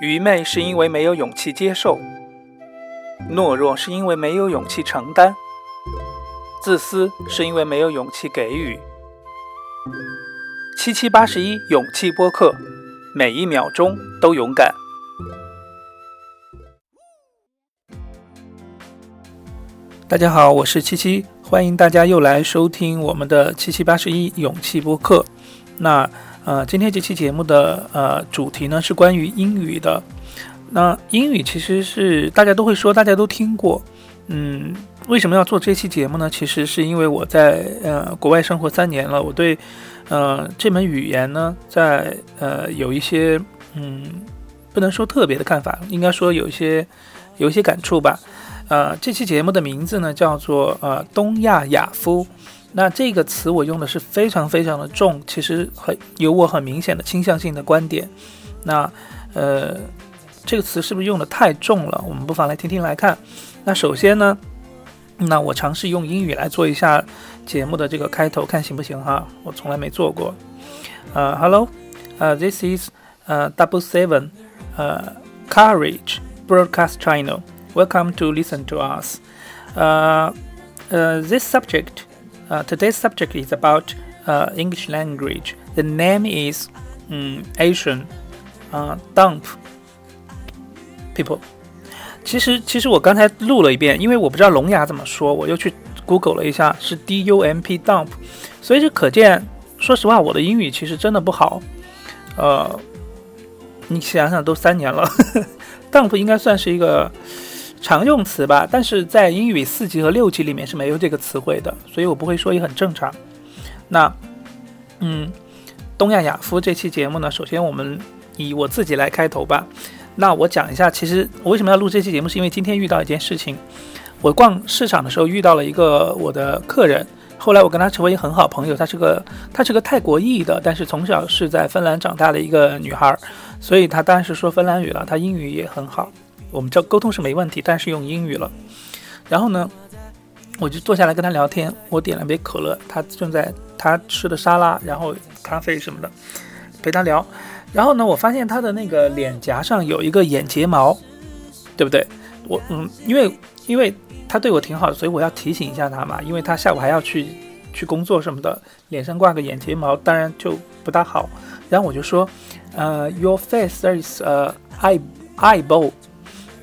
愚昧是因为没有勇气接受，懦弱是因为没有勇气承担，自私是因为没有勇气给予。七七八十一勇气播客，每一秒钟都勇敢。大家好，我是七七，欢迎大家又来收听我们的七七八十一勇气播客。那呃，今天这期节目的呃主题呢是关于英语的。那英语其实是大家都会说，大家都听过。嗯，为什么要做这期节目呢？其实是因为我在呃国外生活三年了，我对呃这门语言呢，在呃有一些嗯不能说特别的看法，应该说有一些有一些感触吧。呃，这期节目的名字呢叫做呃东亚雅夫，那这个词我用的是非常非常的重，其实很有我很明显的倾向性的观点。那呃这个词是不是用的太重了？我们不妨来听听来看。那首先呢，那我尝试用英语来做一下节目的这个开头，看行不行哈？我从来没做过。呃，Hello，呃，This is 呃 Double Seven，呃，Courage Broadcast Channel。Welcome to listen to us. 呃呃 this subject, uh, today's subject is about uh, English language. The name is um, Asian uh, dump people. 其实，其实我刚才录了一遍，因为我不知道聋哑怎么说，我又去 Google 了一下，是 D U M P dump，所以就可见，说实话，我的英语其实真的不好。呃，你想想，都三年了，dump 应该算是一个。常用词吧，但是在英语四级和六级里面是没有这个词汇的，所以我不会说也很正常。那，嗯，东亚雅夫这期节目呢，首先我们以我自己来开头吧。那我讲一下，其实我为什么要录这期节目，是因为今天遇到一件事情。我逛市场的时候遇到了一个我的客人，后来我跟他成为很好朋友。她是个她是个泰国裔的，但是从小是在芬兰长大的一个女孩，所以她当然是说芬兰语了，她英语也很好。我们这沟通是没问题，但是用英语了。然后呢，我就坐下来跟他聊天。我点了杯可乐，他正在他吃的沙拉，然后咖啡什么的，陪他聊。然后呢，我发现他的那个脸颊上有一个眼睫毛，对不对？我嗯，因为因为他对我挺好的，所以我要提醒一下他嘛，因为他下午还要去去工作什么的，脸上挂个眼睫毛，当然就不大好。然后我就说，呃，Your face there is a eye eyeball。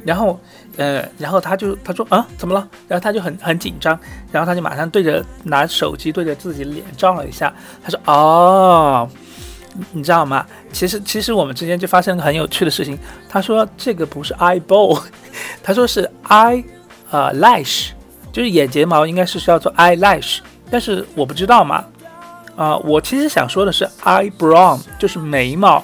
然后，呃，然后他就他说啊，怎么了？然后他就很很紧张，然后他就马上对着拿手机对着自己脸照了一下。他说哦，你知道吗？其实其实我们之间就发生了很有趣的事情。他说这个不是 eyeball，他说是 eye，呃，lash，就是眼睫毛应该是叫做 eyelash，但是我不知道嘛。啊，我其实想说的是 eyebrow，就是眉毛。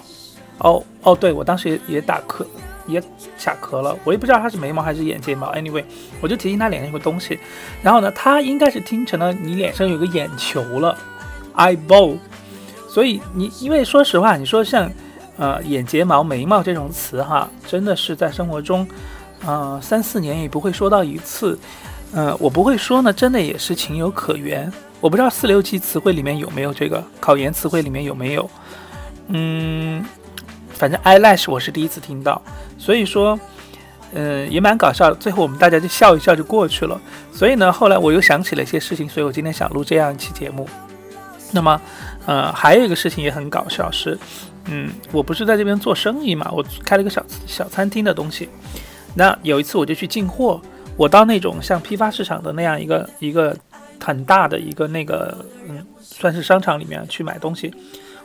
哦哦，对我当时也也打瞌。也卡壳了，我也不知道他是眉毛还是眼睫毛。Anyway，我就提醒他脸上有个东西，然后呢，他应该是听成了你脸上有个眼球了，eyeball。所以你因为说实话，你说像呃眼睫毛、眉毛这种词哈，真的是在生活中，呃三四年也不会说到一次。呃，我不会说呢，真的也是情有可原。我不知道四六级词汇里面有没有这个，考研词汇里面有没有？嗯。反正 eyelash 我是第一次听到，所以说，嗯，也蛮搞笑的。最后我们大家就笑一笑就过去了。所以呢，后来我又想起了一些事情，所以我今天想录这样一期节目。那么，呃，还有一个事情也很搞笑，是，嗯，我不是在这边做生意嘛，我开了个小小餐厅的东西。那有一次我就去进货，我到那种像批发市场的那样一个一个很大的一个那个，嗯，算是商场里面去买东西。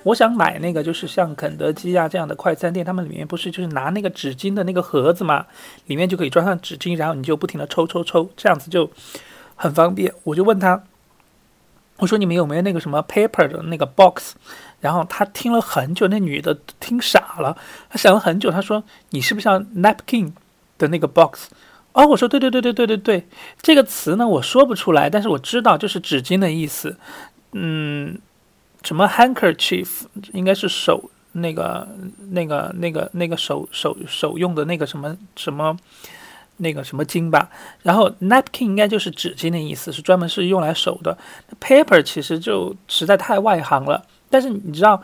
我想买那个，就是像肯德基啊这样的快餐店，他们里面不是就是拿那个纸巾的那个盒子嘛，里面就可以装上纸巾，然后你就不停的抽抽抽，这样子就很方便。我就问他，我说你们有没有那个什么 paper 的那个 box？然后他听了很久，那女的听傻了，她想了很久，她说你是不是要 napkin 的那个 box？哦，我说对对对对对对对，这个词呢我说不出来，但是我知道就是纸巾的意思，嗯。什么 handkerchief 应该是手那个那个那个那个手手手用的那个什么什么那个什么巾吧，然后 napkin 应该就是纸巾的意思，是专门是用来手的。paper 其实就实在太外行了，但是你知道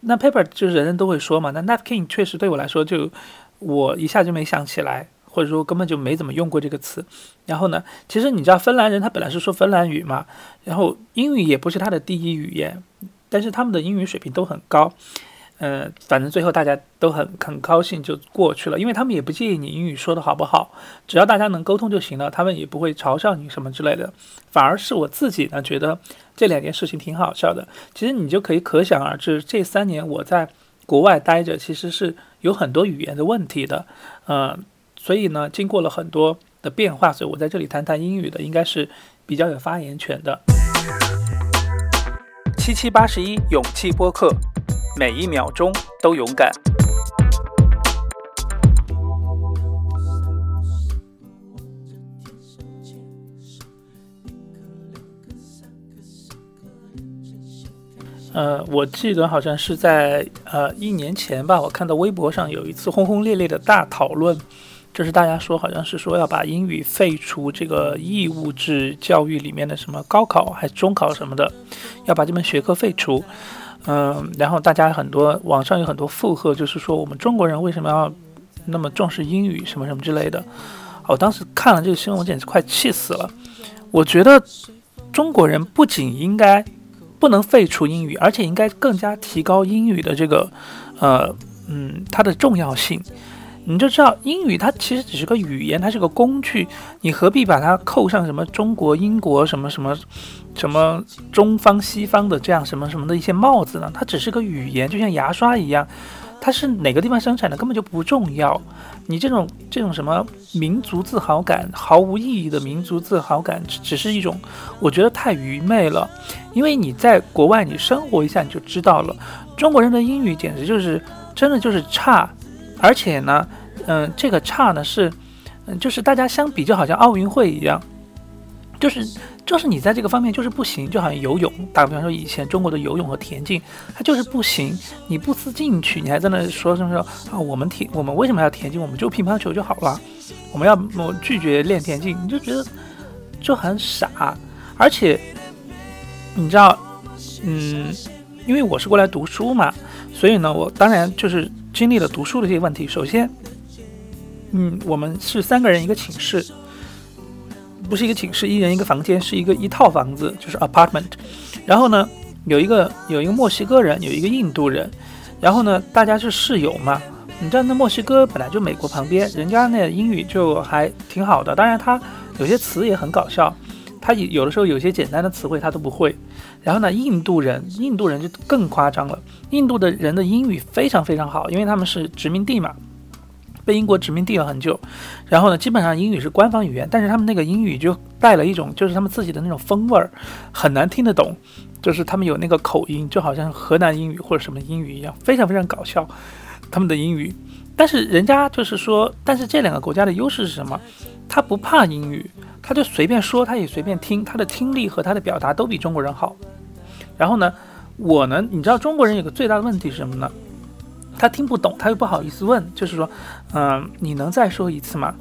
那 paper 就是人人都会说嘛。那 napkin 确实对我来说，就我一下就没想起来，或者说根本就没怎么用过这个词。然后呢，其实你知道芬兰人他本来是说芬兰语嘛，然后英语也不是他的第一语言，但是他们的英语水平都很高。嗯，反正最后大家都很很高兴就过去了，因为他们也不介意你英语说的好不好，只要大家能沟通就行了，他们也不会嘲笑你什么之类的。反而是我自己呢，觉得这两件事情挺好笑的。其实你就可以可想而知，这三年我在国外待着，其实是有很多语言的问题的。嗯，所以呢，经过了很多的变化，所以我在这里谈谈英语的，应该是比较有发言权的。七七八十一勇气播客。每一秒钟都勇敢。呃，我记得好像是在呃一年前吧，我看到微博上有一次轰轰烈烈的大讨论，就是大家说好像是说要把英语废除这个义务制教育里面的什么高考还是中考什么的，要把这门学科废除。嗯，然后大家很多网上有很多附和，就是说我们中国人为什么要那么重视英语什么什么之类的。我当时看了这个新闻，我简直快气死了。我觉得中国人不仅应该不能废除英语，而且应该更加提高英语的这个呃嗯它的重要性。你就知道英语它其实只是个语言，它是个工具，你何必把它扣上什么中国、英国什么什么什么中方、西方的这样什么什么的一些帽子呢？它只是个语言，就像牙刷一样，它是哪个地方生产的根本就不重要。你这种这种什么民族自豪感，毫无意义的民族自豪感，只只是一种我觉得太愚昧了。因为你在国外你生活一下你就知道了，中国人的英语简直就是真的就是差。而且呢，嗯，这个差呢是，嗯，就是大家相比就好像奥运会一样，就是就是你在这个方面就是不行，就好像游泳，打个比方说以前中国的游泳和田径，它就是不行，你不思进取，你还在那说什么说啊，我们田我们为什么要田径？我们就乒乓球就好了，我们要我拒绝练田径，你就觉得就很傻。而且你知道，嗯，因为我是过来读书嘛，所以呢，我当然就是。经历了读书的这些问题，首先，嗯，我们是三个人一个寝室，不是一个寝室，一人一个房间，是一个一套房子，就是 apartment。然后呢，有一个有一个墨西哥人，有一个印度人，然后呢，大家是室友嘛。你知道，那墨西哥本来就美国旁边，人家那英语就还挺好的，当然他有些词也很搞笑。他有的时候有些简单的词汇他都不会，然后呢，印度人，印度人就更夸张了。印度的人的英语非常非常好，因为他们是殖民地嘛，被英国殖民地了很久。然后呢，基本上英语是官方语言，但是他们那个英语就带了一种就是他们自己的那种风味儿，很难听得懂，就是他们有那个口音，就好像河南英语或者什么英语一样，非常非常搞笑。他们的英语，但是人家就是说，但是这两个国家的优势是什么？他不怕英语。他就随便说，他也随便听，他的听力和他的表达都比中国人好。然后呢，我呢，你知道中国人有个最大的问题是什么呢？他听不懂，他又不好意思问，就是说，嗯，你能再说一次吗？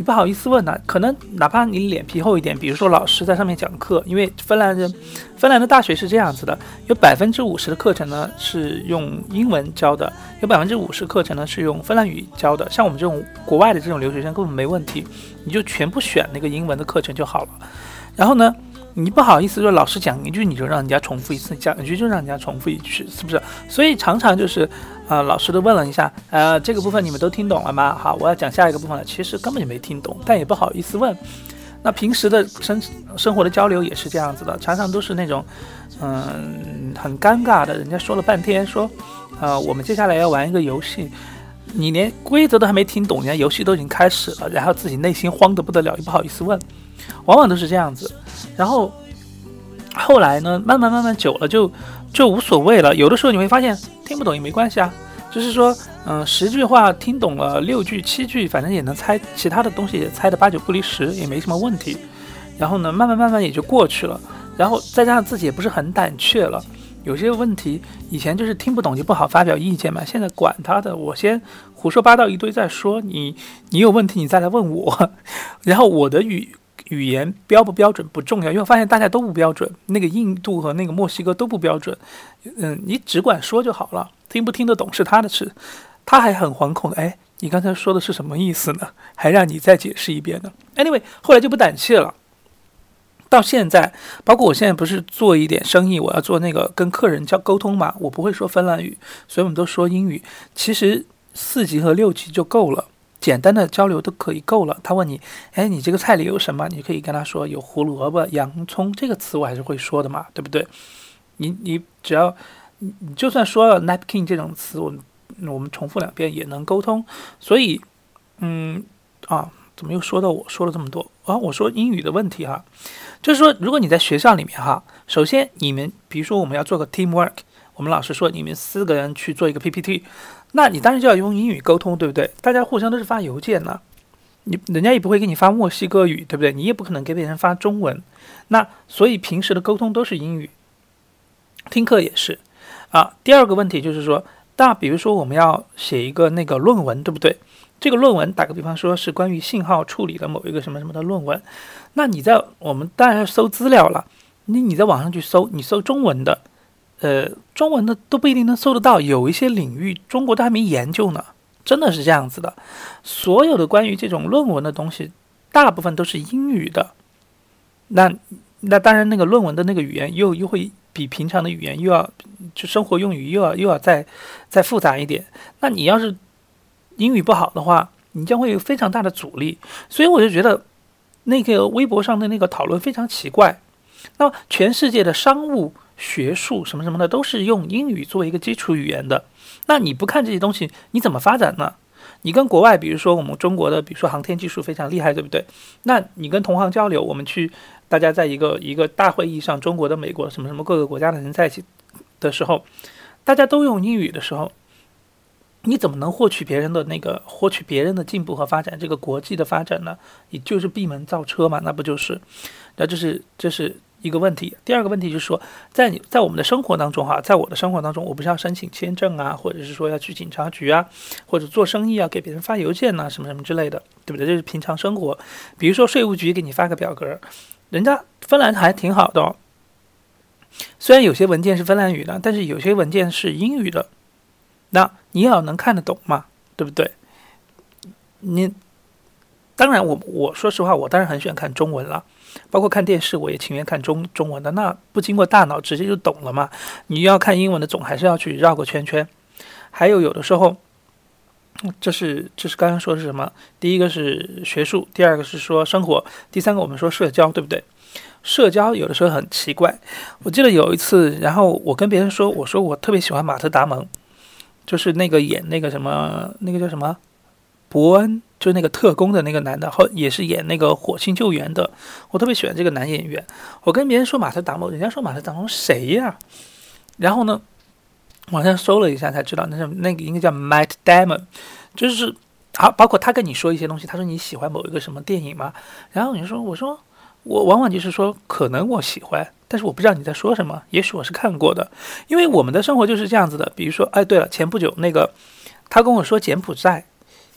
你不好意思问呢，可能哪怕你脸皮厚一点，比如说老师在上面讲课，因为芬兰人，芬兰的大学是这样子的，有百分之五十的课程呢是用英文教的，有百分之五十课程呢是用芬兰语教的。像我们这种国外的这种留学生根本没问题，你就全部选那个英文的课程就好了。然后呢？你不好意思说老师讲一句你就让人家重复一次，讲一句就让人家重复一句，是不是？所以常常就是，呃，老师都问了一下，呃，这个部分你们都听懂了吗？好，我要讲下一个部分了，其实根本就没听懂，但也不好意思问。那平时的生生活的交流也是这样子的，常常都是那种，嗯，很尴尬的。人家说了半天，说，呃，我们接下来要玩一个游戏，你连规则都还没听懂，人家游戏都已经开始了，然后自己内心慌得不得了，也不好意思问，往往都是这样子。然后后来呢，慢慢慢慢久了，就就无所谓了。有的时候你会发现听不懂也没关系啊，就是说，嗯，十句话听懂了六句七句，反正也能猜，其他的东西也猜得八九不离十，也没什么问题。然后呢，慢慢慢慢也就过去了。然后再加上自己也不是很胆怯了，有些问题以前就是听不懂就不好发表意见嘛，现在管他的，我先胡说八道一堆再说。你你有问题你再来问我，然后我的语。语言标不标准不重要，因为发现大家都不标准，那个印度和那个墨西哥都不标准。嗯，你只管说就好了，听不听得懂是他的事。他还很惶恐，哎，你刚才说的是什么意思呢？还让你再解释一遍呢？Anyway，后来就不胆怯了。到现在，包括我现在不是做一点生意，我要做那个跟客人交沟通嘛，我不会说芬兰语，所以我们都说英语。其实四级和六级就够了。简单的交流都可以够了。他问你，哎，你这个菜里有什么？你可以跟他说有胡萝卜、洋葱，这个词我还是会说的嘛，对不对？你你只要你你就算说了 napkin 这种词，我们我们重复两遍也能沟通。所以，嗯啊，怎么又说到我说了这么多啊？我说英语的问题哈，就是说如果你在学校里面哈，首先你们比如说我们要做个 teamwork，我们老师说你们四个人去做一个 PPT。那你当然就要用英语沟通，对不对？大家互相都是发邮件呢，你人家也不会给你发墨西哥语，对不对？你也不可能给别人发中文。那所以平时的沟通都是英语，听课也是啊。第二个问题就是说，那比如说我们要写一个那个论文，对不对？这个论文打个比方说是关于信号处理的某一个什么什么的论文，那你在我们当然要搜资料了，你你在网上去搜，你搜中文的。呃，中文的都不一定能搜得到，有一些领域中国都还没研究呢，真的是这样子的。所有的关于这种论文的东西，大部分都是英语的。那那当然，那个论文的那个语言又又会比平常的语言又要就生活用语又要又要再再复杂一点。那你要是英语不好的话，你将会有非常大的阻力。所以我就觉得那个微博上的那个讨论非常奇怪。那全世界的商务。学术什么什么的都是用英语作为一个基础语言的，那你不看这些东西，你怎么发展呢？你跟国外，比如说我们中国的，比如说航天技术非常厉害，对不对？那你跟同行交流，我们去大家在一个一个大会议上，中国的、美国什么什么各个国家的人在一起的时候，大家都用英语的时候，你怎么能获取别人的那个获取别人的进步和发展？这个国际的发展呢？你就是闭门造车嘛？那不就是？那这是这是。一个问题，第二个问题就是说，在你在我们的生活当中哈，在我的生活当中，我不是要申请签证啊，或者是说要去警察局啊，或者做生意要给别人发邮件呐，什么什么之类的，对不对？这是平常生活。比如说税务局给你发个表格，人家芬兰还挺好的哦。虽然有些文件是芬兰语的，但是有些文件是英语的，那你要能看得懂嘛，对不对？你当然，我我说实话，我当然很喜欢看中文了。包括看电视，我也情愿看中中文的，那不经过大脑直接就懂了嘛？你要看英文的，总还是要去绕个圈圈。还有有的时候，这是这是刚刚说的是什么？第一个是学术，第二个是说生活，第三个我们说社交，对不对？社交有的时候很奇怪。我记得有一次，然后我跟别人说，我说我特别喜欢马特·达蒙，就是那个演那个什么，那个叫什么？伯恩就是那个特工的那个男的，后也是演那个火星救援的。我特别喜欢这个男演员。我跟别人说马特·达蒙，人家说马特·达蒙谁呀？然后呢，网上搜了一下才知道，那是那个应该叫 Matt Damon，就是好。包括他跟你说一些东西，他说你喜欢某一个什么电影吗？然后你说，我说我往往就是说，可能我喜欢，但是我不知道你在说什么。也许我是看过的，因为我们的生活就是这样子的。比如说，哎，对了，前不久那个他跟我说柬埔寨。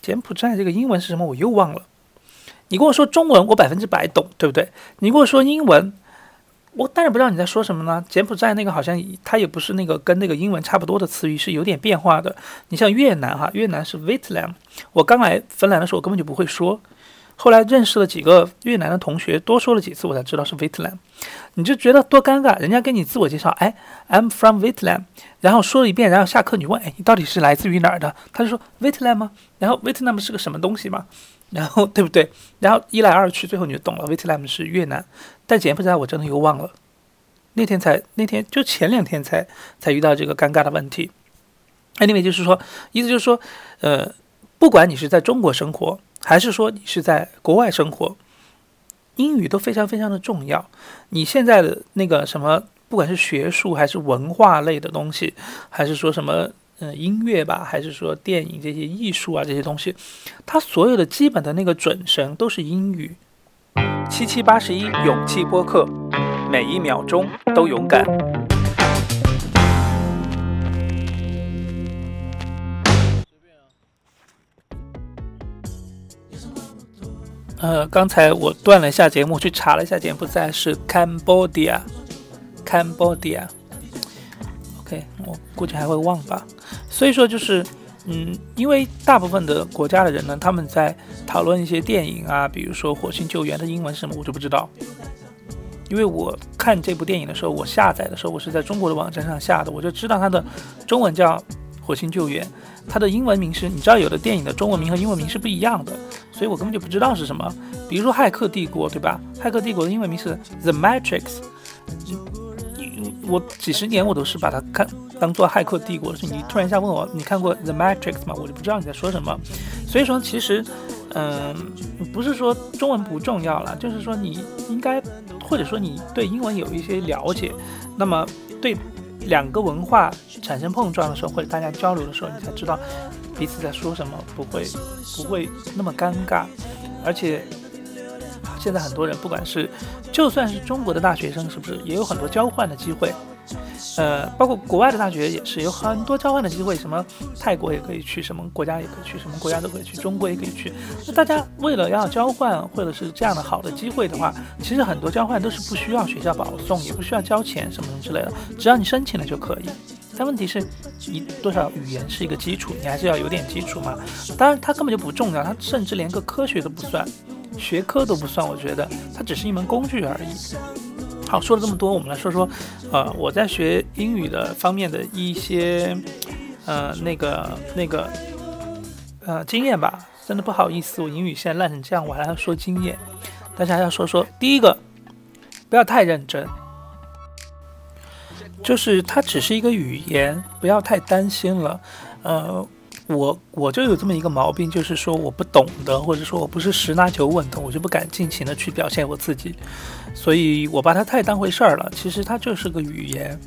柬埔寨这个英文是什么？我又忘了。你跟我说中文，我百分之百懂，对不对？你跟我说英文，我当然不知道你在说什么呢。柬埔寨那个好像它也不是那个跟那个英文差不多的词语，是有点变化的。你像越南哈，越南是 Vietnam。我刚来芬兰的时候，我根本就不会说。后来认识了几个越南的同学，多说了几次，我才知道是 Vietnam。你就觉得多尴尬，人家跟你自我介绍，哎，I'm from Vietnam，然后说了一遍，然后下课你问，哎，你到底是来自于哪儿的？他就说 Vietnam 吗？然后 Vietnam 是个什么东西吗？然后对不对？然后一来二去，最后你就懂了，Vietnam 是越南。但柬埔寨我真的又忘了，那天才那天就前两天才才遇到这个尴尬的问题。Anyway，就是说，意思就是说，呃，不管你是在中国生活。还是说你是在国外生活，英语都非常非常的重要。你现在的那个什么，不管是学术还是文化类的东西，还是说什么嗯音乐吧，还是说电影这些艺术啊这些东西，它所有的基本的那个准绳都是英语。七七八十一勇气播客，每一秒钟都勇敢。呃，刚才我断了一下节目，去查了一下柬埔寨是 Cambodia，Cambodia。OK，我估计还会忘吧。所以说就是，嗯，因为大部分的国家的人呢，他们在讨论一些电影啊，比如说《火星救援》的英文什么，我就不知道。因为我看这部电影的时候，我下载的时候，我是在中国的网站上下的，我就知道它的中文叫《火星救援》，它的英文名是，你知道有的电影的中文名和英文名是不一样的，所以我根本就不知道是什么。比如说《骇客帝国》，对吧？《骇客帝国》的英文名是《The Matrix》，我几十年我都是把它看当做《骇客帝国》的。你突然一下问我，你看过《The Matrix》吗？我就不知道你在说什么。所以说，其实，嗯，不是说中文不重要了，就是说你应该。或者说你对英文有一些了解，那么对两个文化产生碰撞的时候，或者大家交流的时候，你才知道彼此在说什么，不会不会那么尴尬。而且现在很多人，不管是就算是中国的大学生，是不是也有很多交换的机会？呃，包括国外的大学也是有很多交换的机会，什么泰国也可以去，什么国家也可以去，什么国家都可以去，中国也可以去。那大家为了要交换，或者是这样的好的机会的话，其实很多交换都是不需要学校保送，也不需要交钱什么什么之类的，只要你申请了就可以。但问题是，你多少语言是一个基础，你还是要有点基础嘛。当然，它根本就不重要，它甚至连个科学都不算，学科都不算，我觉得它只是一门工具而已。好，说了这么多，我们来说说，呃，我在学英语的方面的一些，呃，那个那个，呃，经验吧。真的不好意思，我英语现在烂成这样，我还要说经验。大家要说说，第一个，不要太认真，就是它只是一个语言，不要太担心了，呃。我我就有这么一个毛病，就是说我不懂的，或者说我不是十拿九稳的，我就不敢尽情的去表现我自己，所以我把它太当回事儿了。其实它就是个语言，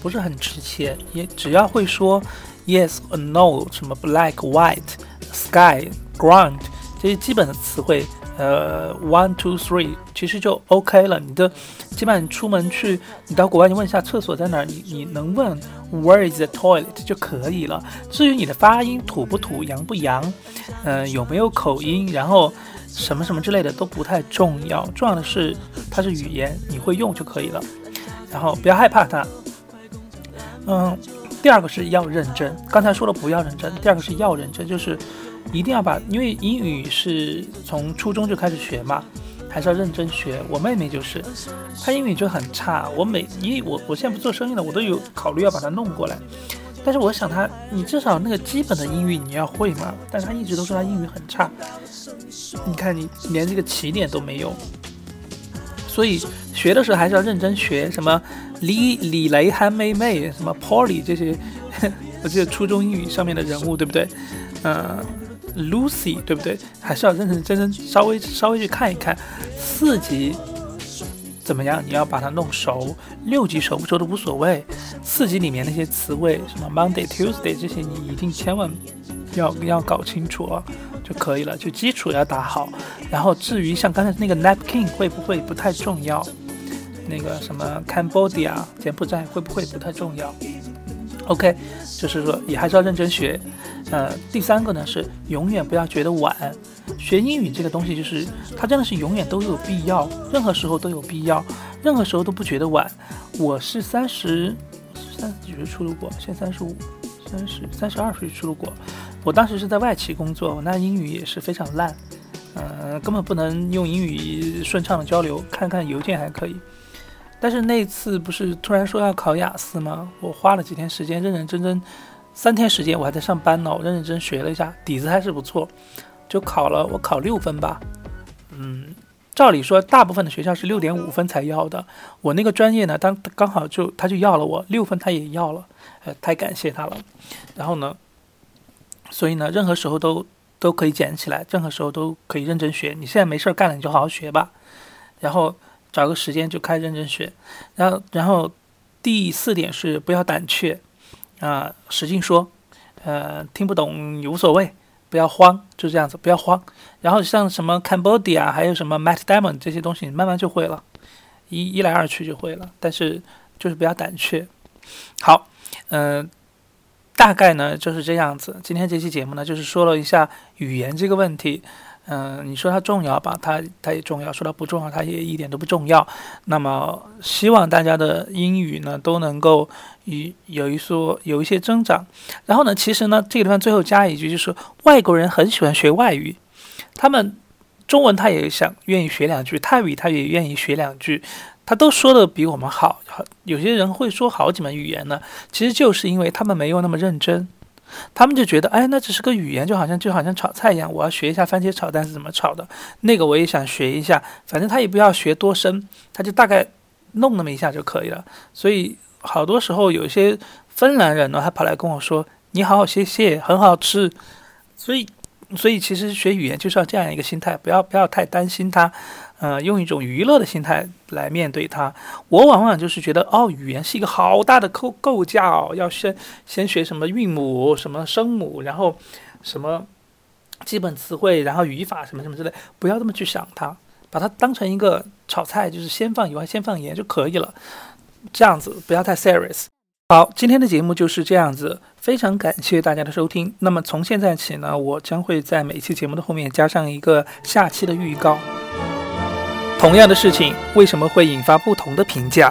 不是很值钱，也只要会说 yes or no，什么 black white sky ground 这些基本的词汇。呃，one two three，其实就 OK 了。你的基本上你出门去，你到国外，你问一下厕所在哪儿，你你能问 Where is the toilet 就可以了。至于你的发音土不土、洋不洋，嗯，有没有口音，然后什么什么之类的都不太重要，重要的是它是语言，你会用就可以了。然后不要害怕它。嗯，第二个是要认真。刚才说了不要认真，第二个是要认真，就是。一定要把，因为英语是从初中就开始学嘛，还是要认真学。我妹妹就是，她英语就很差。我每一我我现在不做生意了，我都有考虑要把她弄过来。但是我想她，你至少那个基本的英语你要会嘛。但是她一直都说她英语很差。你看你连这个起点都没有，所以学的时候还是要认真学。什么李李雷、韩梅梅、什么 Polly 这些，我记得初中英语上面的人物，对不对？嗯。Lucy，对不对？还是要认认真真稍微稍微去看一看，四级怎么样？你要把它弄熟，六级熟不熟都无所谓。四级里面那些词汇，什么 Monday、Tuesday 这些，你一定千万要要搞清楚啊，就可以了。就基础要打好。然后至于像刚才那个 Napkin 会不会不太重要？那个什么 Cambodia 柬埔寨会不会不太重要？OK，就是说也还是要认真学。呃，第三个呢是永远不要觉得晚。学英语这个东西，就是它真的是永远都有必要，任何时候都有必要，任何时候都不觉得晚。我是三十三十几岁出了国，现在三十五、三十三十二岁出了国。我当时是在外企工作，我那英语也是非常烂，呃，根本不能用英语顺畅的交流，看看邮件还可以。但是那次不是突然说要考雅思吗？我花了几天时间，认认真真。三天时间，我还在上班呢。我认认真学了一下，底子还是不错，就考了。我考六分吧。嗯，照理说，大部分的学校是六点五分才要的。我那个专业呢，当刚好就他就要了我六分，他也要了。呃，太感谢他了。然后呢，所以呢，任何时候都都可以捡起来，任何时候都可以认真学。你现在没事干了，你就好好学吧。然后找个时间就开始认真学。然后，然后第四点是不要胆怯。啊，使劲说，呃，听不懂也无所谓，不要慌，就这样子，不要慌。然后像什么 Cambodia，还有什么 Matt Damon 这些东西，慢慢就会了，一一来二去就会了。但是就是不要胆怯。好，嗯，大概呢就是这样子。今天这期节目呢，就是说了一下语言这个问题。嗯，你说它重要吧，它它也重要；说它不重要，它也一点都不重要。那么，希望大家的英语呢都能够一有一说有一些增长。然后呢，其实呢，这个地方最后加一句，就是外国人很喜欢学外语，他们中文他也想愿意学两句，泰语他也愿意学两句，他都说的比我们好。有些人会说好几门语言呢，其实就是因为他们没有那么认真。他们就觉得，哎，那只是个语言，就好像就好像炒菜一样，我要学一下番茄炒蛋是怎么炒的，那个我也想学一下，反正他也不要学多深，他就大概弄那么一下就可以了。所以好多时候有一些芬兰人呢，他跑来跟我说：“你好好谢谢，很好吃。”所以，所以其实学语言就是要这样一个心态，不要不要太担心它。呃，用一种娱乐的心态来面对它，我往往就是觉得，哦，语言是一个好大的构构架哦，要先先学什么韵母、什么声母，然后什么基本词汇，然后语法什么什么之类，不要这么去想它，把它当成一个炒菜，就是先放油，先放盐就可以了，这样子不要太 serious。好，今天的节目就是这样子，非常感谢大家的收听。那么从现在起呢，我将会在每期节目的后面加上一个下期的预告。同样的事情为什么会引发不同的评价？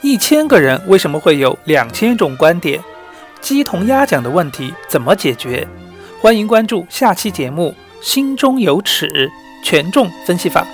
一千个人为什么会有两千种观点？鸡同鸭讲的问题怎么解决？欢迎关注下期节目《心中有尺》，权重分析法。